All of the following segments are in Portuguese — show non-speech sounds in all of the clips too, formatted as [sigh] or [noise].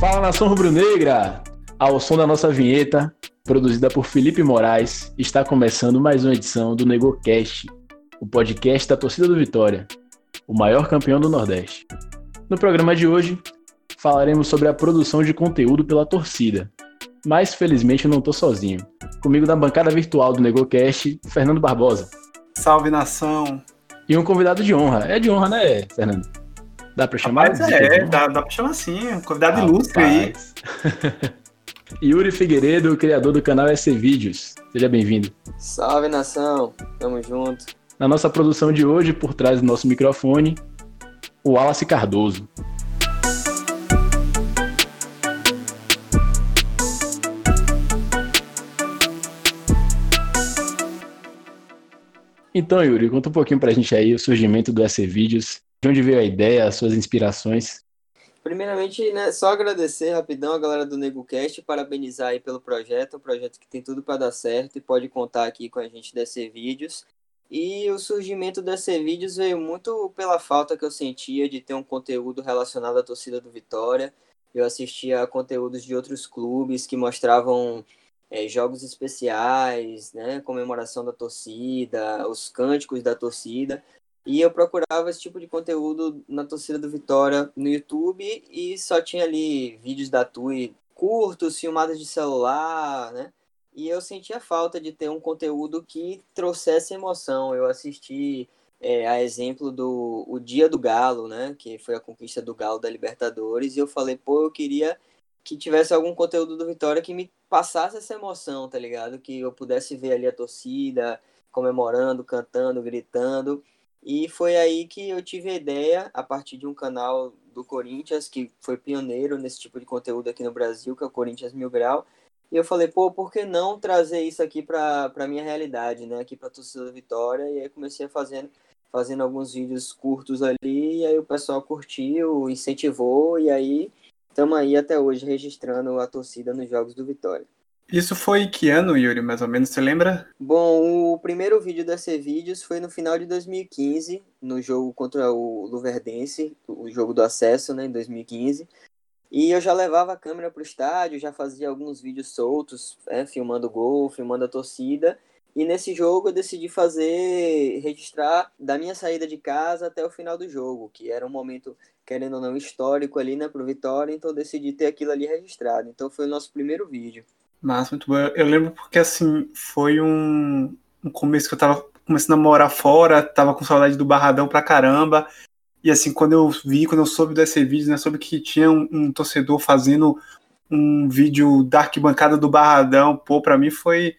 Fala nação rubro-negra! Ao som da nossa vinheta, produzida por Felipe Moraes, está começando mais uma edição do NegoCast, o podcast da torcida do Vitória, o maior campeão do Nordeste. No programa de hoje, falaremos sobre a produção de conteúdo pela torcida. Mas felizmente eu não estou sozinho. Comigo na bancada virtual do NegoCast, Fernando Barbosa. Salve nação! E um convidado de honra. É de honra, né, Fernando? Dá pra chamar? Rapaz, é, dá, dá pra chamar sim. Um convidado ilustre aí. [laughs] Yuri Figueiredo, criador do canal SC Vídeos. Seja bem-vindo. Salve nação, tamo junto. Na nossa produção de hoje, por trás do nosso microfone, o Wallace Cardoso. Então, Yuri, conta um pouquinho pra gente aí o surgimento do SC Vídeos, de onde veio a ideia, as suas inspirações. Primeiramente, né, só agradecer rapidão a galera do NegoCast, parabenizar aí pelo projeto, um projeto que tem tudo para dar certo e pode contar aqui com a gente desse vídeos. E o surgimento desse vídeos veio muito pela falta que eu sentia de ter um conteúdo relacionado à torcida do Vitória. Eu assistia a conteúdos de outros clubes que mostravam é, jogos especiais, né, comemoração da torcida, os cânticos da torcida. E eu procurava esse tipo de conteúdo na torcida do Vitória no YouTube e só tinha ali vídeos da Tui curtos, filmados de celular, né? E eu sentia falta de ter um conteúdo que trouxesse emoção. Eu assisti é, a exemplo do o Dia do Galo, né? Que foi a conquista do Galo da Libertadores. E eu falei, pô, eu queria que tivesse algum conteúdo do Vitória que me passasse essa emoção, tá ligado? Que eu pudesse ver ali a torcida comemorando, cantando, gritando. E foi aí que eu tive a ideia, a partir de um canal do Corinthians, que foi pioneiro nesse tipo de conteúdo aqui no Brasil, que é o Corinthians Mil Grau. E eu falei, pô, por que não trazer isso aqui para a minha realidade, né? Aqui para a torcida da Vitória. E aí comecei a fazendo, fazendo alguns vídeos curtos ali, e aí o pessoal curtiu, incentivou, e aí estamos aí até hoje registrando a torcida nos jogos do Vitória. Isso foi que ano, Yuri, mais ou menos, você lembra? Bom, o primeiro vídeo da C-Vídeos foi no final de 2015, no jogo contra o Luverdense, o jogo do acesso, né, em 2015. E eu já levava a câmera para o estádio, já fazia alguns vídeos soltos, é, filmando o gol, filmando a torcida. E nesse jogo eu decidi fazer, registrar da minha saída de casa até o final do jogo, que era um momento, querendo ou não, histórico ali, né, pro Vitória, então eu decidi ter aquilo ali registrado. Então foi o nosso primeiro vídeo. Massa, muito bom. Eu lembro porque, assim, foi um, um começo que eu tava começando a morar fora, tava com saudade do Barradão pra caramba. E, assim, quando eu vi, quando eu soube desse vídeo, né, soube que tinha um, um torcedor fazendo um vídeo da arquibancada do Barradão, pô, pra mim foi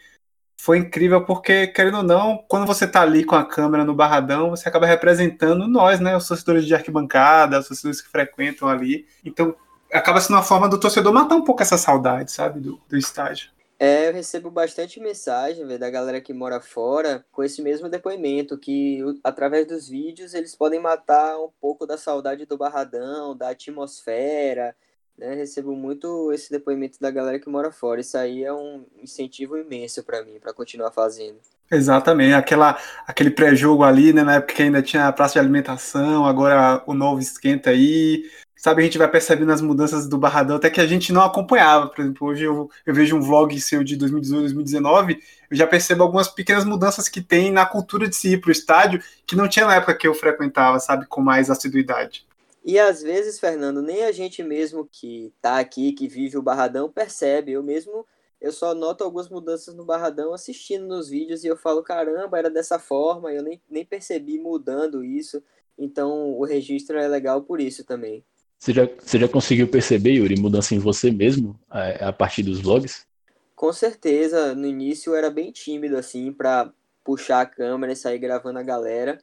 foi incrível porque, querendo ou não, quando você tá ali com a câmera no Barradão, você acaba representando nós, né? Os torcedores de arquibancada, os torcedores que frequentam ali. Então, acaba sendo uma forma do torcedor matar um pouco essa saudade, sabe, do, do estádio. É, eu recebo bastante mensagem véio, da galera que mora fora com esse mesmo depoimento, que através dos vídeos eles podem matar um pouco da saudade do Barradão, da atmosfera, né? Recebo muito esse depoimento da galera que mora fora. Isso aí é um incentivo imenso para mim, para continuar fazendo. Exatamente, aquela, aquele pré-jogo ali, né, na época que ainda tinha a praça de alimentação, agora o novo esquenta aí, sabe, a gente vai percebendo as mudanças do Barradão, até que a gente não acompanhava. Por exemplo, hoje eu, eu vejo um vlog seu de 2018, 2019, eu já percebo algumas pequenas mudanças que tem na cultura de se ir para o estádio, que não tinha na época que eu frequentava, sabe, com mais assiduidade. E às vezes, Fernando, nem a gente mesmo que tá aqui, que vive o Barradão, percebe. Eu mesmo, eu só noto algumas mudanças no Barradão assistindo nos vídeos e eu falo, caramba, era dessa forma, eu nem, nem percebi mudando isso. Então o registro é legal por isso também. Você já, você já conseguiu perceber, Yuri, mudança em você mesmo a, a partir dos vlogs? Com certeza. No início eu era bem tímido, assim, para puxar a câmera e sair gravando a galera.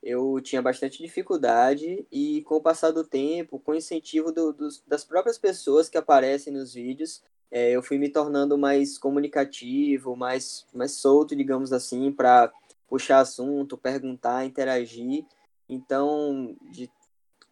Eu tinha bastante dificuldade e com o passar do tempo, com o incentivo do, dos, das próprias pessoas que aparecem nos vídeos, é, eu fui me tornando mais comunicativo, mais, mais solto, digamos assim, para puxar assunto, perguntar, interagir. Então, de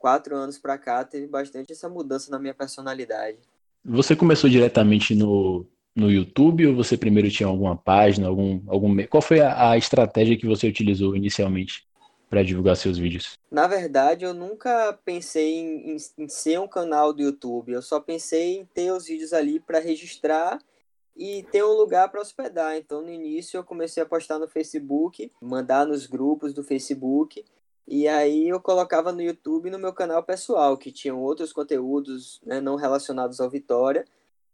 quatro anos para cá, teve bastante essa mudança na minha personalidade. Você começou diretamente no, no YouTube ou você primeiro tinha alguma página, algum, algum qual foi a, a estratégia que você utilizou inicialmente? para divulgar seus vídeos? Na verdade, eu nunca pensei em, em, em, ser um canal do YouTube. Eu só pensei em ter os vídeos ali para registrar e ter um lugar para hospedar. Então, no início, eu comecei a postar no Facebook, mandar nos grupos do Facebook. E aí eu colocava no YouTube no meu canal pessoal, que tinham outros conteúdos né, não relacionados ao Vitória.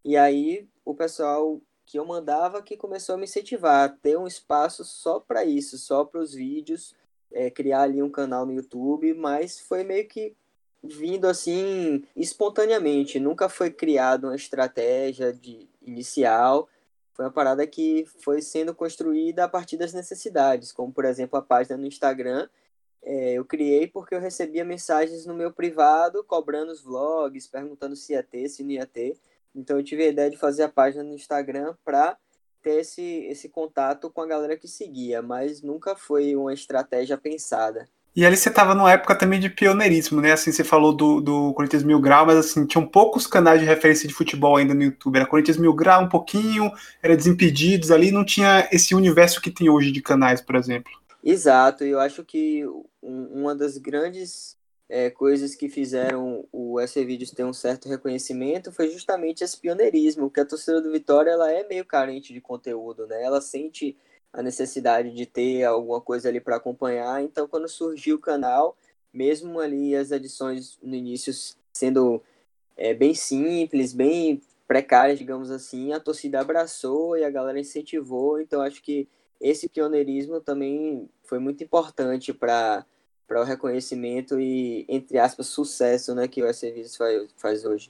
E aí o pessoal que eu mandava que começou a me incentivar a ter um espaço só para isso, só para os vídeos, é, criar ali um canal no YouTube, mas foi meio que vindo assim espontaneamente, nunca foi criado uma estratégia de inicial, foi uma parada que foi sendo construída a partir das necessidades, como por exemplo a página no Instagram, é, eu criei porque eu recebia mensagens no meu privado cobrando os vlogs, perguntando se ia ter, se não ia ter. Então eu tive a ideia de fazer a página no Instagram para ter esse, esse contato com a galera que seguia, mas nunca foi uma estratégia pensada. E ali você estava numa época também de pioneirismo, né? Assim, você falou do, do Corinthians Mil Grau, mas assim, tinham poucos canais de referência de futebol ainda no YouTube. Era Corinthians Mil Grau um pouquinho, era Desimpedidos ali, não tinha esse universo que tem hoje de canais, por exemplo. Exato, eu acho que uma das grandes é, coisas que fizeram o SC Vídeos ter um certo reconhecimento foi justamente esse pioneirismo, que a torcida do Vitória ela é meio carente de conteúdo, né? Ela sente a necessidade de ter alguma coisa ali para acompanhar, então quando surgiu o canal, mesmo ali as edições no início sendo é, bem simples, bem precárias, digamos assim, a torcida abraçou e a galera incentivou, então acho que esse pioneirismo também foi muito importante para para o reconhecimento e, entre aspas, sucesso né, que o S-Serviços faz, faz hoje.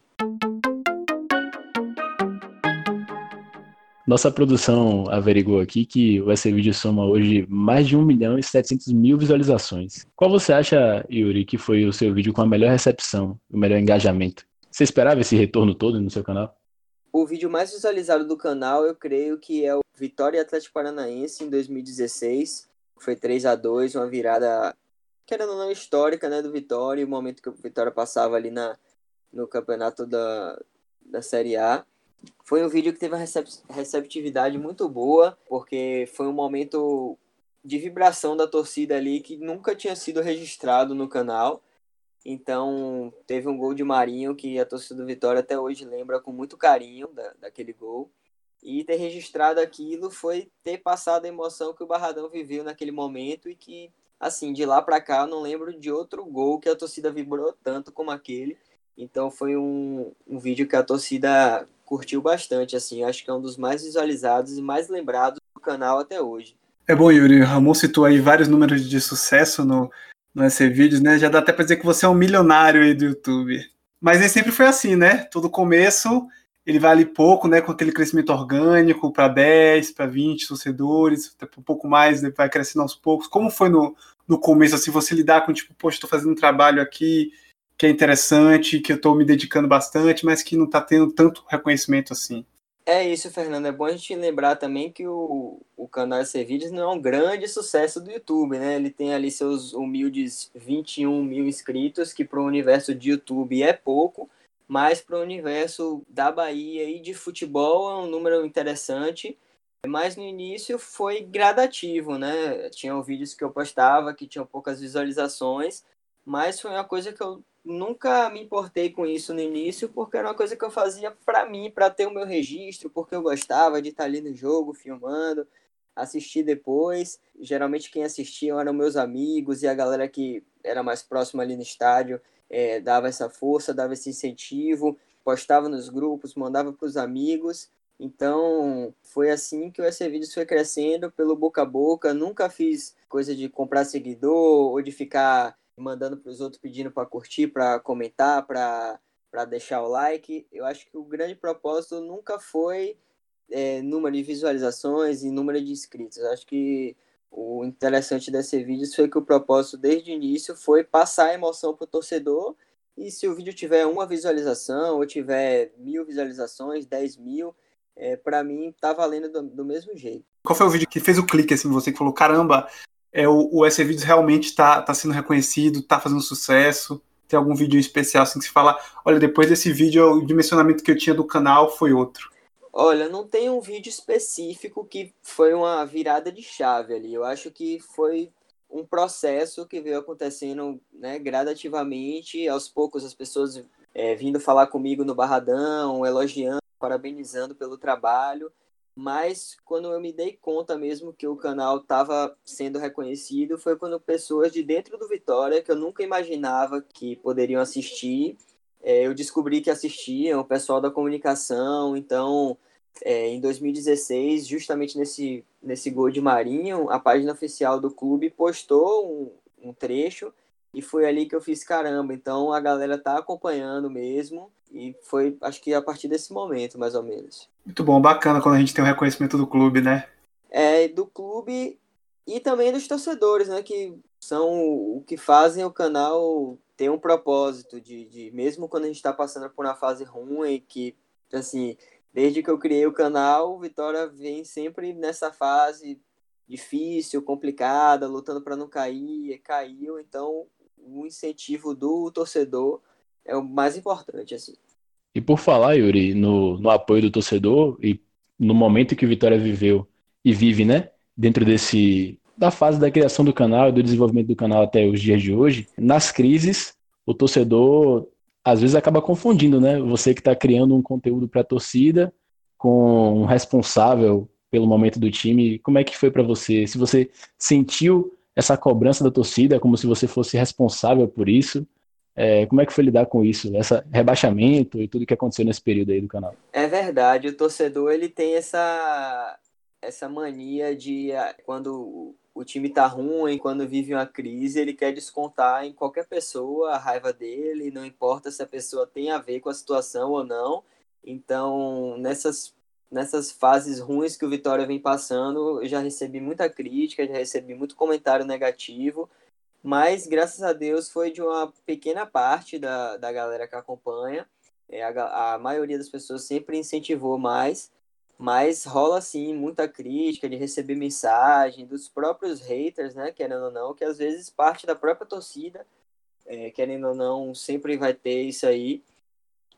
Nossa produção averigou aqui que o S-Vídeo soma hoje mais de 1 milhão e 700 mil visualizações. Qual você acha, Yuri, que foi o seu vídeo com a melhor recepção, o melhor engajamento? Você esperava esse retorno todo no seu canal? O vídeo mais visualizado do canal, eu creio que é o Vitória Atlético Paranaense em 2016. Foi 3 a 2 uma virada querendo ou não, histórica, né, do Vitória, o momento que o Vitória passava ali na, no campeonato da, da Série A. Foi um vídeo que teve uma receptividade muito boa, porque foi um momento de vibração da torcida ali que nunca tinha sido registrado no canal. Então, teve um gol de Marinho que a torcida do Vitória até hoje lembra com muito carinho da, daquele gol. E ter registrado aquilo foi ter passado a emoção que o Barradão viveu naquele momento e que assim, de lá para cá, eu não lembro de outro gol que a torcida vibrou tanto como aquele. Então foi um, um vídeo que a torcida curtiu bastante, assim, acho que é um dos mais visualizados e mais lembrados do canal até hoje. É bom, Yuri, Ramon citou aí vários números de sucesso no, no SC Vídeos, né? Já dá até para dizer que você é um milionário aí do YouTube. Mas nem sempre foi assim, né? Todo começo ele vale pouco, né, com aquele crescimento orgânico para 10, para 20 torcedores, um pouco mais, né, vai crescendo aos poucos. Como foi no, no começo, assim, você lidar com, tipo, poxa, estou fazendo um trabalho aqui que é interessante, que eu estou me dedicando bastante, mas que não está tendo tanto reconhecimento assim? É isso, Fernando. É bom a gente lembrar também que o, o canal SC Vídeos não é um grande sucesso do YouTube, né? Ele tem ali seus humildes 21 mil inscritos, que para o universo de YouTube é pouco, mas para o universo da Bahia e de futebol é um número interessante. Mas no início foi gradativo, né? Tinham vídeos que eu postava que tinham poucas visualizações, mas foi uma coisa que eu nunca me importei com isso no início, porque era uma coisa que eu fazia para mim, para ter o meu registro, porque eu gostava de estar ali no jogo, filmando, assistir depois. Geralmente quem assistia eram meus amigos e a galera que era mais próxima ali no estádio é, dava essa força, dava esse incentivo, postava nos grupos, mandava para os amigos. Então, foi assim que o SC Vídeos foi crescendo pelo boca a boca. Nunca fiz coisa de comprar seguidor ou de ficar mandando para os outros pedindo para curtir, para comentar, para deixar o like. Eu acho que o grande propósito nunca foi é, número de visualizações e número de inscritos. Eu acho que o interessante desse vídeo foi que o propósito desde o início foi passar a emoção para o torcedor. E se o vídeo tiver uma visualização, ou tiver mil visualizações, dez mil, é, para mim tá valendo do, do, mesmo jeito. Qual foi o vídeo que fez o clique, assim, você que falou, caramba, é, o, o SC Vídeos realmente está tá sendo reconhecido, está fazendo sucesso? Tem algum vídeo especial assim que se fala, olha, depois desse vídeo, o dimensionamento que eu tinha do canal foi outro? Olha, não tem um vídeo específico que foi uma virada de chave ali. Eu acho que foi um processo que veio acontecendo né, gradativamente, aos poucos as pessoas é, vindo falar comigo no Barradão, elogiando, parabenizando pelo trabalho, mas quando eu me dei conta mesmo que o canal estava sendo reconhecido foi quando pessoas de dentro do Vitória, que eu nunca imaginava que poderiam assistir, é, eu descobri que assistiam, o pessoal da comunicação, então é, em 2016, justamente nesse, nesse gol de Marinho, a página oficial do clube postou um, um trecho e foi ali que eu fiz caramba. Então a galera tá acompanhando mesmo. E foi, acho que a partir desse momento, mais ou menos. Muito bom, bacana quando a gente tem o um reconhecimento do clube, né? É, do clube e também dos torcedores, né? Que são o que fazem o canal ter um propósito de, de mesmo quando a gente está passando por uma fase ruim, que, assim, desde que eu criei o canal, Vitória vem sempre nessa fase difícil, complicada, lutando para não cair, caiu, então o incentivo do torcedor é o mais importante, assim. E por falar, Yuri, no, no apoio do torcedor e no momento que o Vitória viveu e vive, né, dentro desse da fase da criação do canal e do desenvolvimento do canal até os dias de hoje, nas crises, o torcedor às vezes acaba confundindo, né? Você que está criando um conteúdo para a torcida com um responsável pelo momento do time. Como é que foi para você? Se você sentiu essa cobrança da torcida, como se você fosse responsável por isso, é, como é que foi lidar com isso, esse rebaixamento e tudo que aconteceu nesse período aí do canal? É verdade, o torcedor ele tem essa essa mania de ah, quando o time tá ruim, quando vive uma crise, ele quer descontar em qualquer pessoa a raiva dele, não importa se a pessoa tem a ver com a situação ou não. Então, nessas, nessas fases ruins que o Vitória vem passando, eu já recebi muita crítica, já recebi muito comentário negativo, mas graças a Deus foi de uma pequena parte da, da galera que acompanha. É, a, a maioria das pessoas sempre incentivou mais mas rola assim muita crítica de receber mensagem dos próprios haters, né, querendo ou não, que às vezes parte da própria torcida, é, querendo ou não, sempre vai ter isso aí.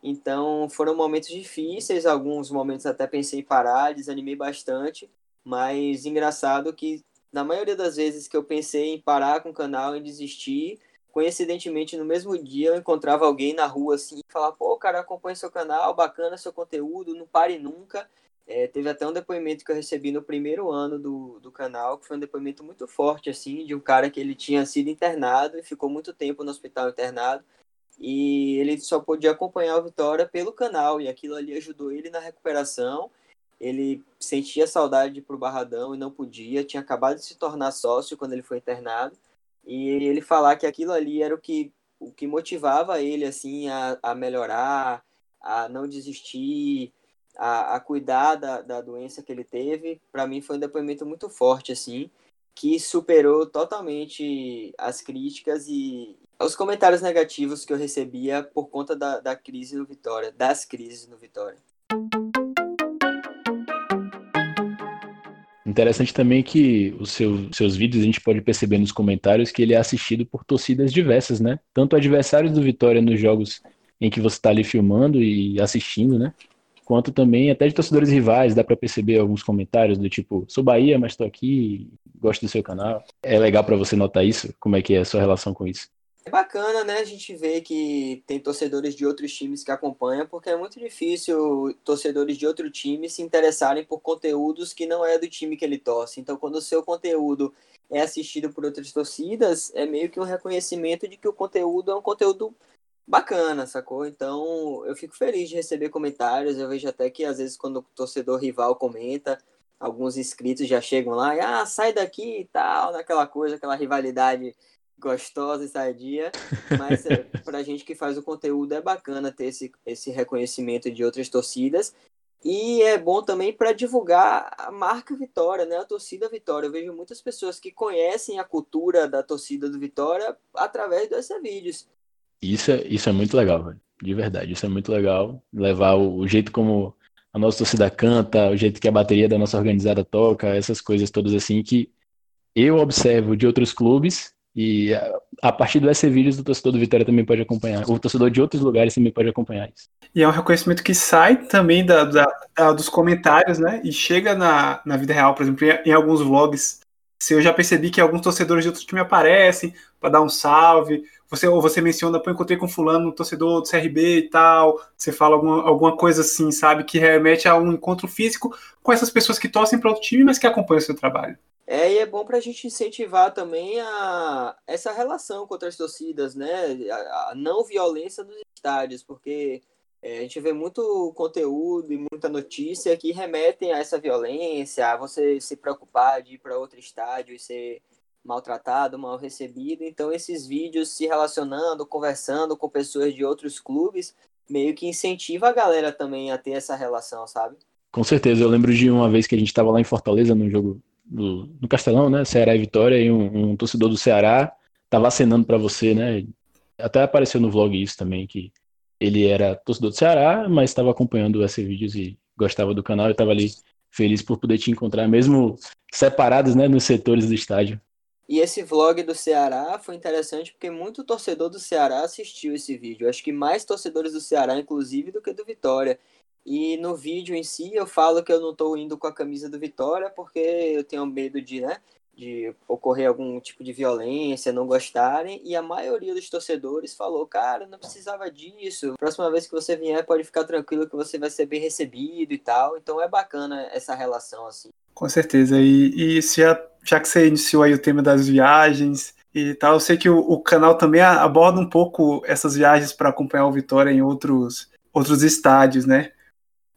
Então foram momentos difíceis, alguns momentos até pensei em parar, desanimei bastante, mas engraçado que na maioria das vezes que eu pensei em parar com o canal, em desistir, coincidentemente no mesmo dia eu encontrava alguém na rua assim e falava, pô, cara, acompanha seu canal, bacana seu conteúdo, não pare nunca. É, teve até um depoimento que eu recebi no primeiro ano do, do canal, que foi um depoimento muito forte, assim, de um cara que ele tinha sido internado e ficou muito tempo no hospital internado. E ele só podia acompanhar o Vitória pelo canal, e aquilo ali ajudou ele na recuperação. Ele sentia saudade pro Barradão e não podia, tinha acabado de se tornar sócio quando ele foi internado. E ele falar que aquilo ali era o que, o que motivava ele, assim, a, a melhorar, a não desistir, a, a cuidar da, da doença que ele teve, para mim foi um depoimento muito forte, assim, que superou totalmente as críticas e os comentários negativos que eu recebia por conta da, da crise no Vitória, das crises no Vitória. Interessante também que os seu, seus vídeos a gente pode perceber nos comentários que ele é assistido por torcidas diversas, né? Tanto adversários do Vitória nos jogos em que você está ali filmando e assistindo, né? quanto também até de torcedores rivais, dá para perceber alguns comentários do tipo, sou Bahia, mas estou aqui, gosto do seu canal. É legal para você notar isso? Como é que é a sua relação com isso? É bacana, né? A gente vê que tem torcedores de outros times que acompanham, porque é muito difícil torcedores de outro time se interessarem por conteúdos que não é do time que ele torce. Então, quando o seu conteúdo é assistido por outras torcidas, é meio que um reconhecimento de que o conteúdo é um conteúdo bacana, sacou? Então eu fico feliz de receber comentários. Eu vejo até que às vezes quando o torcedor rival comenta, alguns inscritos já chegam lá e ah, sai daqui e tal, naquela coisa, aquela rivalidade gostosa e sadia. [laughs] Mas é, pra gente que faz o conteúdo é bacana ter esse, esse reconhecimento de outras torcidas. E é bom também para divulgar a marca Vitória, né? A torcida Vitória. Eu vejo muitas pessoas que conhecem a cultura da torcida do Vitória através desses vídeos. Isso é, isso é muito legal, velho. De verdade, isso é muito legal. Levar o, o, jeito como a nossa torcida canta, o jeito que a bateria da nossa organizada toca, essas coisas todas assim que eu observo de outros clubes e a, partir do SC Vídeos o torcedor do Vitória também pode acompanhar. O torcedor de outros lugares também pode acompanhar isso. E é um reconhecimento que sai também da, da, da dos comentários, né? E chega na, na vida real, por exemplo, em, em alguns vlogs Se eu já percebi que alguns torcedores de outro time aparecem para dar um salve, você ou você menciona, pô, encontrei com fulano, um torcedor do CRB e tal, você fala alguma, alguma coisa assim, sabe, que remete a um encontro físico com essas pessoas que torcem para outro time, mas que acompanham o seu trabalho. É, e é bom para a gente incentivar também a, essa relação com outras torcidas, né? A, a não violência nos estádios, porque é, a gente vê muito conteúdo e muita notícia que remetem a essa violência, a você se preocupar de ir para outro estádio e ser maltratado, mal recebido. Então, esses vídeos se relacionando, conversando com pessoas de outros clubes, meio que incentiva a galera também a ter essa relação, sabe? Com certeza. Eu lembro de uma vez que a gente estava lá em Fortaleza, no jogo do, no Castelão, né? Ceará e Vitória, e um, um torcedor do Ceará estava acenando para você, né? Até apareceu no vlog isso também, que ele era torcedor do Ceará, mas estava acompanhando esses vídeos e gostava do canal e estava ali feliz por poder te encontrar, mesmo separados, né, nos setores do estádio. E esse vlog do Ceará foi interessante porque muito torcedor do Ceará assistiu esse vídeo. Acho que mais torcedores do Ceará, inclusive, do que do Vitória. E no vídeo em si eu falo que eu não estou indo com a camisa do Vitória porque eu tenho medo de, né, de ocorrer algum tipo de violência, não gostarem, e a maioria dos torcedores falou, cara, não precisava disso. Próxima vez que você vier, pode ficar tranquilo que você vai ser bem recebido e tal. Então é bacana essa relação assim. Com certeza. E, e já, já que você iniciou aí o tema das viagens e tal, eu sei que o, o canal também aborda um pouco essas viagens para acompanhar o Vitória em outros outros estádios, né?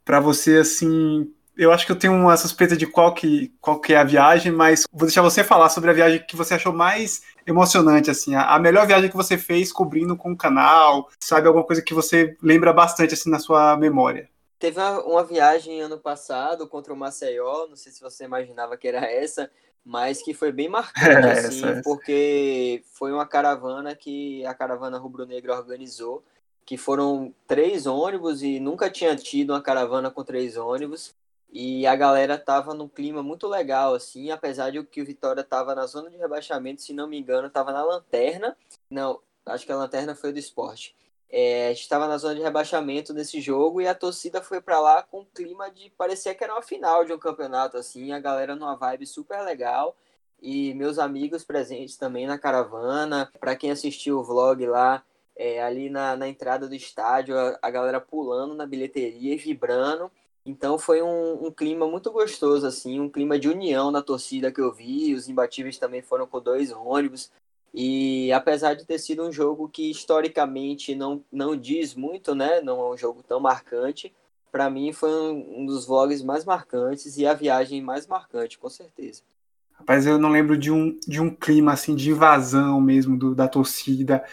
Para você, assim, eu acho que eu tenho uma suspeita de qual que, qual que é a viagem, mas vou deixar você falar sobre a viagem que você achou mais emocionante, assim, a, a, melhor viagem que você fez cobrindo com o canal, sabe, alguma coisa que você lembra bastante, assim, na sua memória. Teve uma, uma viagem ano passado contra o Maceió, não sei se você imaginava que era essa, mas que foi bem marcante, [laughs] é, assim, essa, porque foi uma caravana que a caravana rubro-negra organizou, que foram três ônibus e nunca tinha tido uma caravana com três ônibus. E a galera tava num clima muito legal, assim, apesar de que o Vitória tava na zona de rebaixamento, se não me engano, tava na lanterna. Não, acho que a lanterna foi do esporte. É, a gente tava na zona de rebaixamento nesse jogo e a torcida foi para lá com um clima de parecia que era uma final de um campeonato, assim, a galera numa vibe super legal. E meus amigos presentes também na caravana. Para quem assistiu o vlog lá, é, ali na, na, entrada do estádio, a, a, galera pulando na bilheteria e vibrando. Então foi um, um, clima muito gostoso, assim, um clima de união na torcida que eu vi. Os imbatíveis também foram com dois ônibus. E apesar de ter sido um jogo que historicamente não, não diz muito, né? Não é um jogo tão marcante. Para mim foi um, um dos vlogs mais marcantes e a viagem mais marcante, com certeza. Rapaz, eu não lembro de um, de um clima assim de invasão mesmo do, da torcida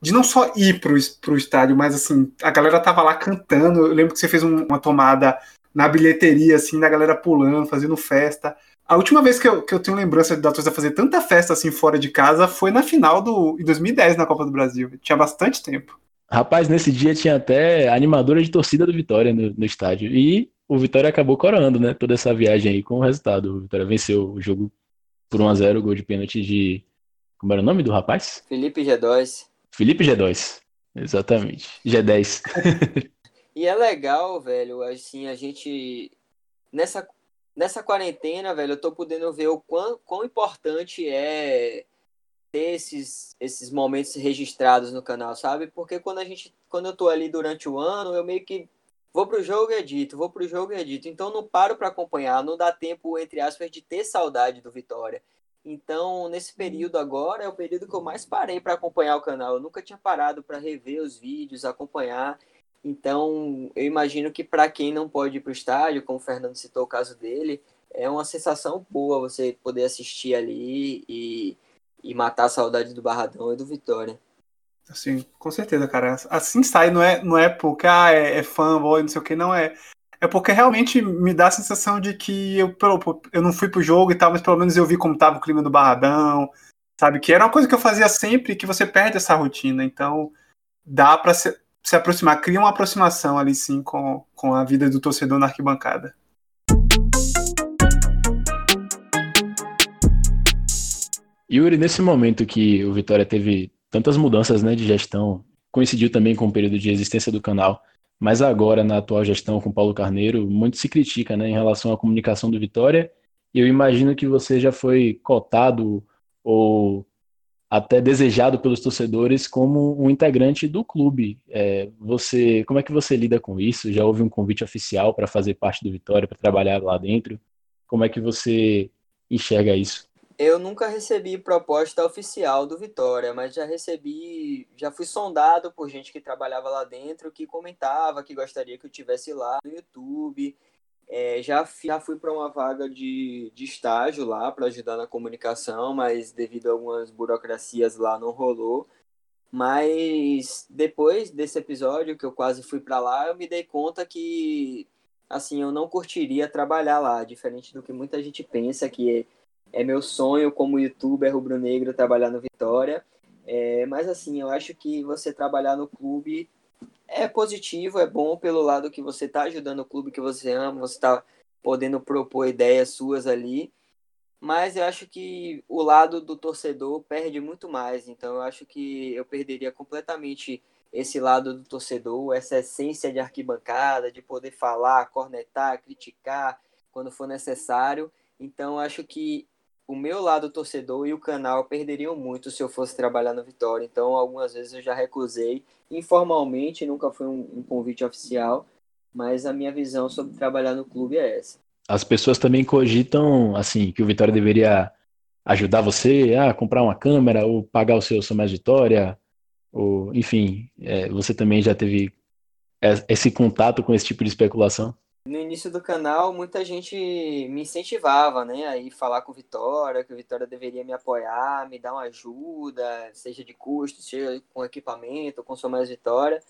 de não só ir pro, pro estádio, mas assim, a galera tava lá cantando. Eu lembro que você fez um, uma tomada na bilheteria, assim, da galera pulando, fazendo festa. A última vez que eu, que eu tenho lembrança da torcida fazer tanta festa assim fora de casa foi na final do em 2010 na Copa do Brasil. Tinha bastante tempo. Rapaz, nesse dia tinha até animadora de torcida do Vitória no, no estádio. E o Vitória acabou coroando, né? Toda essa viagem aí com o resultado. O Vitória venceu o jogo por 1x0, gol de pênalti de. Como era o nome do rapaz? Felipe G2. Felipe G2. Exatamente. G10. e é legal, velho, assim, a gente. Nessa, nessa quarentena, velho, eu tô podendo ver o quão, quão importante é ter esses, esses momentos registrados no canal, sabe? Porque quando a gente. Quando eu tô ali durante o ano, eu meio que vou pro jogo e edito, vou pro jogo e edito. Então não paro para acompanhar, não dá tempo, entre aspas, de ter saudade do Vitória. Então, nesse período agora, é o período que eu mais parei para acompanhar o canal. Eu nunca tinha parado para rever os vídeos, acompanhar. Então, eu imagino que para quem não pode ir para o estádio, como o Fernando citou o caso dele, é uma sensação boa você poder assistir ali e, e matar a saudade do Barradão e do Vitória. Assim, com certeza, cara. Assim sai, não é, não é porque ah, é, é fã, boy, não sei o que, não é. É porque realmente me dá a sensação de que eu, eu não fui pro jogo e tal, mas pelo menos eu vi como tava o clima do Barradão, sabe? Que era uma coisa que eu fazia sempre que você perde essa rotina. Então, dá para se, se aproximar, cria uma aproximação ali sim com, com a vida do torcedor na arquibancada. Yuri, nesse momento que o Vitória teve tantas mudanças né, de gestão, coincidiu também com o período de existência do canal. Mas agora, na atual gestão com Paulo Carneiro, muito se critica né, em relação à comunicação do Vitória E eu imagino que você já foi cotado ou até desejado pelos torcedores como um integrante do clube. É, você, como é que você lida com isso? Já houve um convite oficial para fazer parte do Vitória, para trabalhar lá dentro? Como é que você enxerga isso? Eu nunca recebi proposta oficial do Vitória, mas já recebi, já fui sondado por gente que trabalhava lá dentro, que comentava que gostaria que eu tivesse lá no YouTube. É, já, já fui para uma vaga de, de estágio lá para ajudar na comunicação, mas devido a algumas burocracias lá não rolou. Mas depois desse episódio que eu quase fui para lá, eu me dei conta que assim eu não curtiria trabalhar lá, diferente do que muita gente pensa que é meu sonho como youtuber rubro-negro trabalhar no Vitória. É, mas assim, eu acho que você trabalhar no clube é positivo, é bom pelo lado que você está ajudando o clube que você ama, você está podendo propor ideias suas ali. Mas eu acho que o lado do torcedor perde muito mais. Então eu acho que eu perderia completamente esse lado do torcedor, essa essência de arquibancada, de poder falar, cornetar, criticar quando for necessário. Então acho que o meu lado torcedor e o canal perderiam muito se eu fosse trabalhar no Vitória. Então, algumas vezes eu já recusei informalmente, nunca foi um, um, convite oficial, mas a minha visão sobre trabalhar no clube é essa. As pessoas também cogitam, assim, que o Vitória deveria ajudar você a comprar uma câmera ou pagar o seu mais Vitória, ou, enfim, é, você também já teve esse contato com esse tipo de especulação? No início do canal, muita gente me incentivava, né, a ir falar com Vitória, que o Vitória deveria me apoiar, me dar uma ajuda, seja de custo, seja com equipamento, com sua mais Vitória.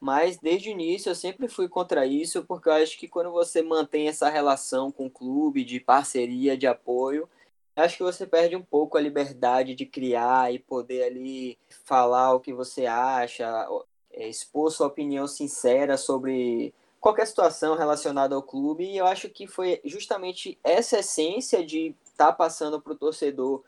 Mas desde o início eu sempre fui contra isso, porque eu acho que quando você mantém essa relação com o clube, de parceria, de apoio, acho que você perde um pouco a liberdade de criar e poder ali falar o que você acha, é, expor sua opinião sincera sobre qualquer situação relacionada ao clube. E eu acho que foi justamente essa essência de estar tá passando para o torcedor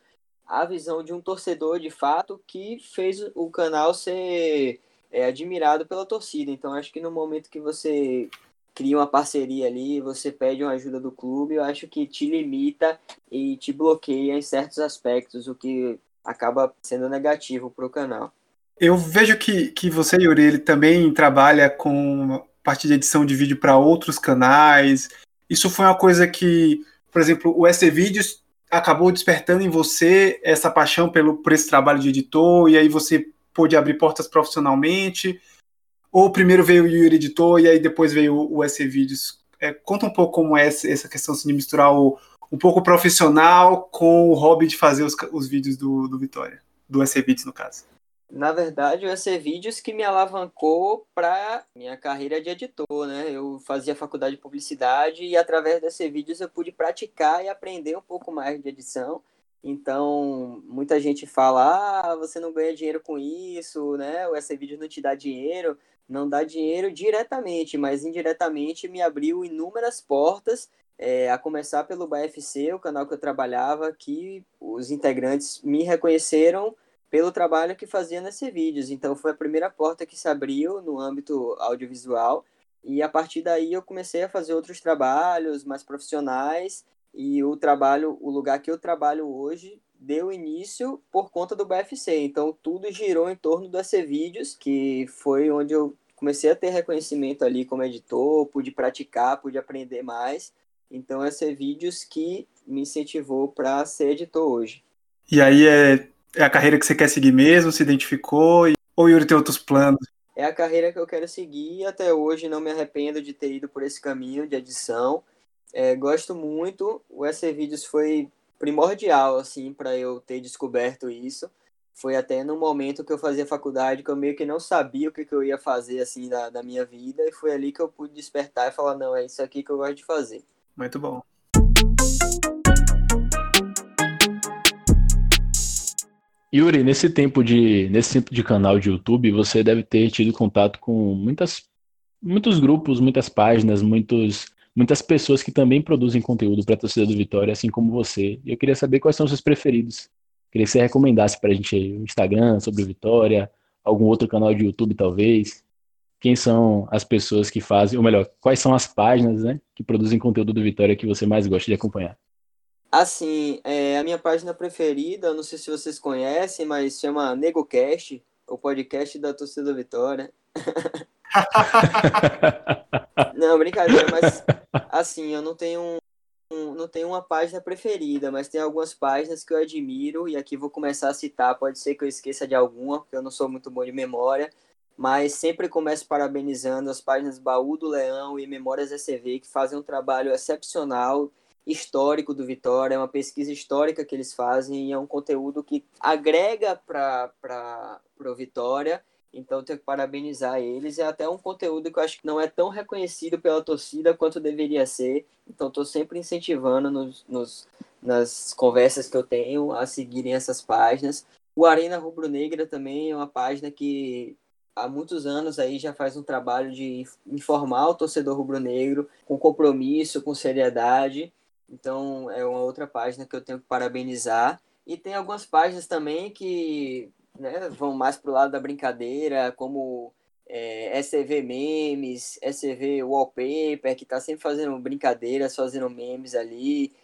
a visão de um torcedor de fato que fez o canal ser é, admirado pela torcida. Então acho que no momento que você cria uma parceria ali, você pede uma ajuda do clube, eu acho que te limita e te bloqueia em certos aspectos, o que acaba sendo negativo para o canal. Eu vejo que, que você, Yuri, ele também trabalha com parte de edição de vídeo para outros canais. Isso foi uma coisa que, por exemplo, o SC Vídeos acabou despertando em você essa paixão pelo, por esse trabalho de editor, e aí você pôde abrir portas profissionalmente. Ou primeiro veio o Yuri Editor e aí depois veio o, o SC Vídeos. É, conta um pouco como é essa questão assim, de misturar o, um pouco profissional com o hobby de fazer os, os vídeos do, do Vitória, do SC Vídeos no caso. Na verdade, o EC Vídeos que me alavancou para minha carreira de editor, né? Eu fazia faculdade de publicidade e através do EC Vídeos eu pude praticar e aprender um pouco mais de edição. Então, muita gente fala: "Ah, você não ganha dinheiro com isso, né? O EC Vídeos não te dá dinheiro". Não dá dinheiro diretamente, mas indiretamente me abriu inúmeras portas é, a começar pelo BFC, o canal que eu trabalhava, que os integrantes me reconheceram pelo trabalho que fazia nesses vídeos. Então foi a primeira porta que se abriu no âmbito audiovisual e a partir daí eu comecei a fazer outros trabalhos mais profissionais e o trabalho, o lugar que eu trabalho hoje deu início por conta do BFC. Então tudo girou em torno do AC Vídeos, que foi onde eu comecei a ter reconhecimento ali como editor, pude praticar, pude aprender mais. Então AC Vídeos que me incentivou para ser editor hoje. E aí é é a carreira que você quer seguir mesmo, se identificou, e... ou Yuri tem outros planos? É a carreira que eu quero seguir e até hoje não me arrependo de ter ido por esse caminho de edição. É, gosto muito, o SC Vídeos foi primordial assim para eu ter descoberto isso. Foi até no momento que eu fazia faculdade que eu meio que não sabia o que, que eu ia fazer assim da, da minha vida e foi ali que eu pude despertar e falar não é isso aqui que eu gosto de fazer. Muito bom. Yuri, nesse tempo de nesse tempo de canal de YouTube, você deve ter tido contato com muitas muitos grupos, muitas páginas, muitos muitas pessoas que também produzem conteúdo para a torcida do Vitória, assim como você. E eu queria saber quais são os seus preferidos. Queria que você recomendasse para a gente aí o Instagram sobre o Vitória, algum outro canal de YouTube talvez. Quem são as pessoas que fazem, ou melhor, quais são as páginas, né, que produzem conteúdo do Vitória que você mais gosta de acompanhar? Assim, é, a minha página preferida, não sei se vocês conhecem, mas chama NegoCast, o podcast da torcida Vitória. [laughs] não, brincadeira, mas assim, eu não tenho um, não tenho uma página preferida, mas tem algumas páginas que eu admiro e aqui vou começar a citar, pode ser que eu esqueça de alguma, porque eu não sou muito bom de memória, mas sempre começo parabenizando as páginas Baú do Leão e Memórias ECV, que fazem um trabalho excepcional histórico do Vitória, é uma pesquisa histórica que eles fazem e é um conteúdo que agrega para o Vitória. Então, tenho que parabenizar eles. É até um conteúdo que eu acho que não é tão reconhecido pela torcida quanto deveria ser. Então, estou sempre incentivando nos, nos, nas conversas que eu tenho a seguirem essas páginas. O Arena Rubro Negra também é uma página que há muitos anos aí já faz um trabalho de informar o torcedor rubro-negro com compromisso, com seriedade. Então é uma outra página que eu tenho que parabenizar. E tem algumas páginas também que né, vão mais para o lado da brincadeira, como é, SCV Memes, SCV Wallpaper, que está sempre fazendo brincadeiras, fazendo memes ali.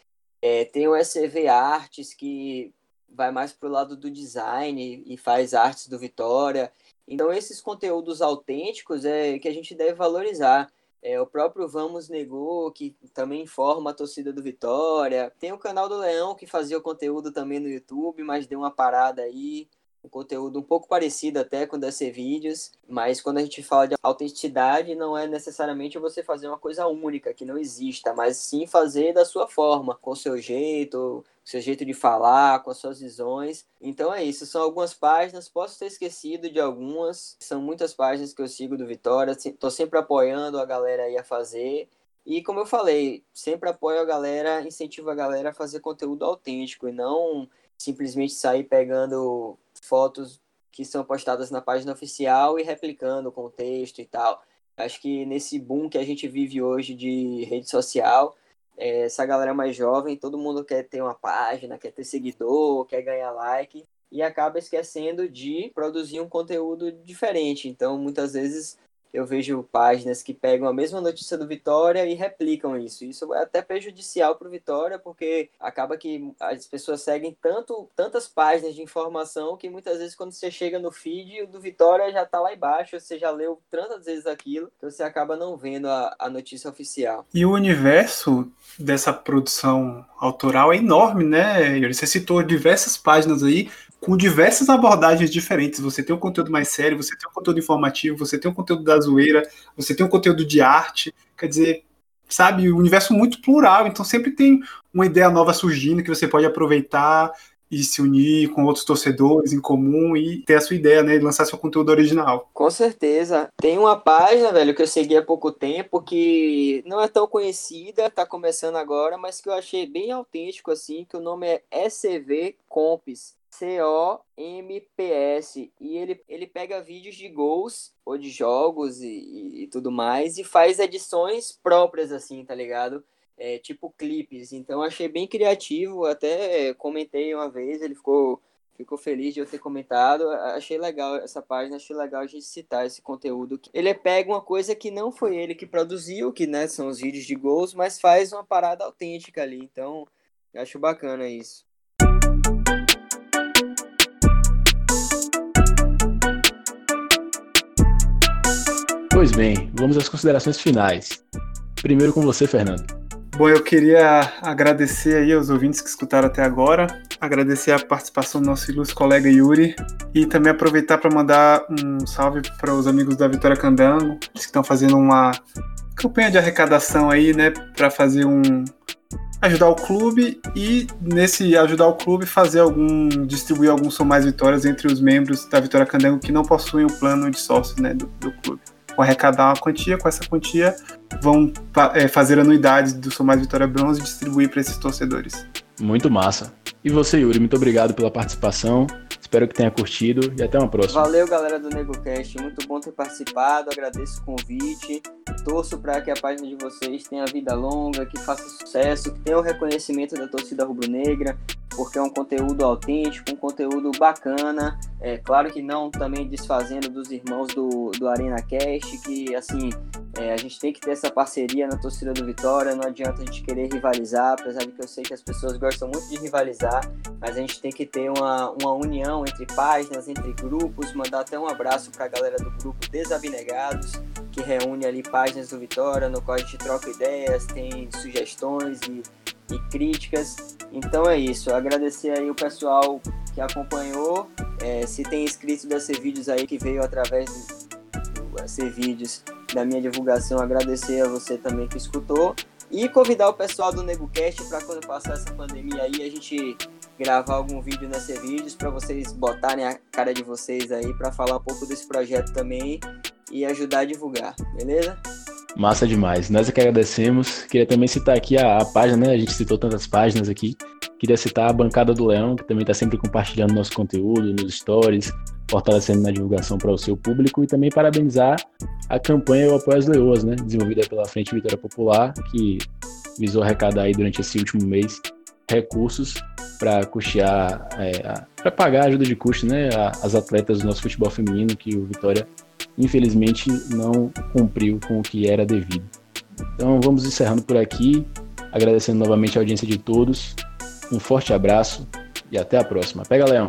É, tem o SCV Artes, que vai mais para o lado do design e faz artes do Vitória. Então, esses conteúdos autênticos é que a gente deve valorizar. É, o próprio Vamos Negou, que também informa a torcida do Vitória. Tem o canal do Leão, que fazia o conteúdo também no YouTube, mas deu uma parada aí. Um conteúdo um pouco parecido até com DC Vídeos, mas quando a gente fala de autenticidade, não é necessariamente você fazer uma coisa única, que não exista, mas sim fazer da sua forma, com o seu jeito, seu jeito de falar, com as suas visões. Então é isso, são algumas páginas, posso ter esquecido de algumas, são muitas páginas que eu sigo do Vitória, estou sempre apoiando a galera aí a fazer. E como eu falei, sempre apoio a galera, incentivo a galera a fazer conteúdo autêntico e não simplesmente sair pegando fotos que são postadas na página oficial e replicando o contexto e tal. Acho que nesse boom que a gente vive hoje de rede social, é, essa galera mais jovem, todo mundo quer ter uma página, quer ter seguidor, quer ganhar like e acaba esquecendo de produzir um conteúdo diferente. Então, muitas vezes eu vejo páginas que pegam a mesma notícia do Vitória e replicam isso. Isso é até prejudicial para o Vitória, porque acaba que as pessoas seguem tanto, tantas páginas de informação que muitas vezes quando você chega no feed, o do Vitória já está lá embaixo, você já leu tantas vezes aquilo, que você acaba não vendo a, a notícia oficial. E o universo dessa produção autoral é enorme, né? Você citou diversas páginas aí com diversas abordagens diferentes. Você tem um conteúdo mais sério, você tem um conteúdo informativo, você tem um conteúdo da zoeira, você tem um conteúdo de arte. Quer dizer, sabe, um universo muito plural. Então sempre tem uma ideia nova surgindo que você pode aproveitar e se unir com outros torcedores em comum e ter a sua ideia, né? E lançar seu conteúdo original. Com certeza. Tem uma página, velho, que eu segui há pouco tempo, que não é tão conhecida, tá começando agora, mas que eu achei bem autêntico, assim, que o nome é SCV Comps. C-O-M-P-S. E ele, ele pega vídeos de gols ou de jogos e, e, tudo mais e faz edições próprias, assim, tá ligado? É, tipo clipes. Então achei bem criativo. Até comentei uma vez, ele ficou, ficou feliz de eu ter comentado. Achei legal essa página, achei legal a gente citar esse conteúdo. Ele pega uma coisa que não foi ele que produziu, que né, são os vídeos de gols, mas faz uma parada autêntica ali. Então, acho bacana isso. Pois bem, vamos às considerações finais. Primeiro com você, Fernando. Bom, eu queria agradecer aí aos ouvintes que escutaram até agora, agradecer a participação do nosso ilustre colega Yuri e também aproveitar para mandar um salve para os amigos da Vitória Candango, que estão fazendo uma campanha de arrecadação aí, né, para fazer um ajudar o clube e nesse ajudar o clube fazer algum distribuir alguns são mais vitórias entre os membros da Vitória Candango que não possuem o plano de sócio, né, do, do clube vão arrecadar uma quantia, com essa quantia vão é, fazer anuidades do Somais Vitória Bronze e distribuir para esses torcedores. Muito massa. E você, Yuri, muito obrigado pela participação. Espero que tenha curtido e até uma próxima. Valeu, galera do NegoCast. Muito bom ter participado. Agradeço o convite. Torço para que a página de vocês tenha vida longa, que faça sucesso, que tenha o reconhecimento da torcida rubro-negra, porque é um conteúdo autêntico, um conteúdo bacana. É claro que não também desfazendo dos irmãos do, do Arena Cast, que assim é, a gente tem que ter essa parceria na torcida do Vitória. Não adianta a gente querer rivalizar, apesar de que eu sei que as pessoas gostam muito de rivalizar, mas a gente tem que ter uma, uma união entre páginas, entre grupos. Mandar até um abraço para a galera do grupo Desabnegados, que reúne ali páginas do Vitória, no qual a gente troca ideias, tem sugestões e e críticas. Então é isso. Agradecer aí o pessoal que acompanhou. É, se tem inscrito da vídeos aí que veio através do, do vídeos da minha divulgação, agradecer a você também que escutou. E convidar o pessoal do NegoCast para quando passar essa pandemia aí, a gente gravar algum vídeo nesse vídeos para vocês botarem a cara de vocês aí para falar um pouco desse projeto também e ajudar a divulgar, beleza? Massa demais. Nós é que agradecemos. Queria também citar aqui a, a, página, né? A gente citou tantas páginas aqui. Queria citar a Bancada do Leão, que também está sempre compartilhando nosso conteúdo nos stories, fortalecendo na divulgação para o seu público e também parabenizar a campanha Eu Apoio as Leoas, né? Desenvolvida pela Frente Vitória Popular, que visou arrecadar aí durante esse último mês recursos para custear, é, para pagar a ajuda de custo, né? As atletas do nosso futebol feminino que o Vitória infelizmente não cumpriu com o que era devido. Então vamos encerrando por aqui, agradecendo novamente a audiência de todos. Um forte abraço e até a próxima. Pega, Leão!